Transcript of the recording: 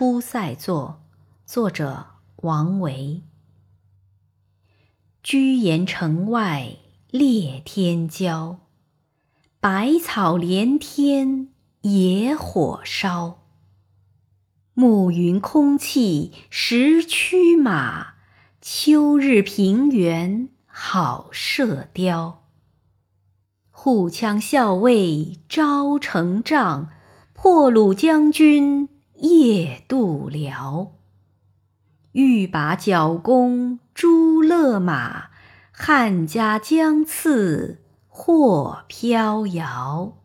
出塞作》，作者王维。居延城外烈天骄，百草连天野火烧。暮云空气识驱马，秋日平原好射雕。护羌校尉招成帐，破虏将军夜渡辽。欲把角弓朱勒马，汉家将刺或飘摇。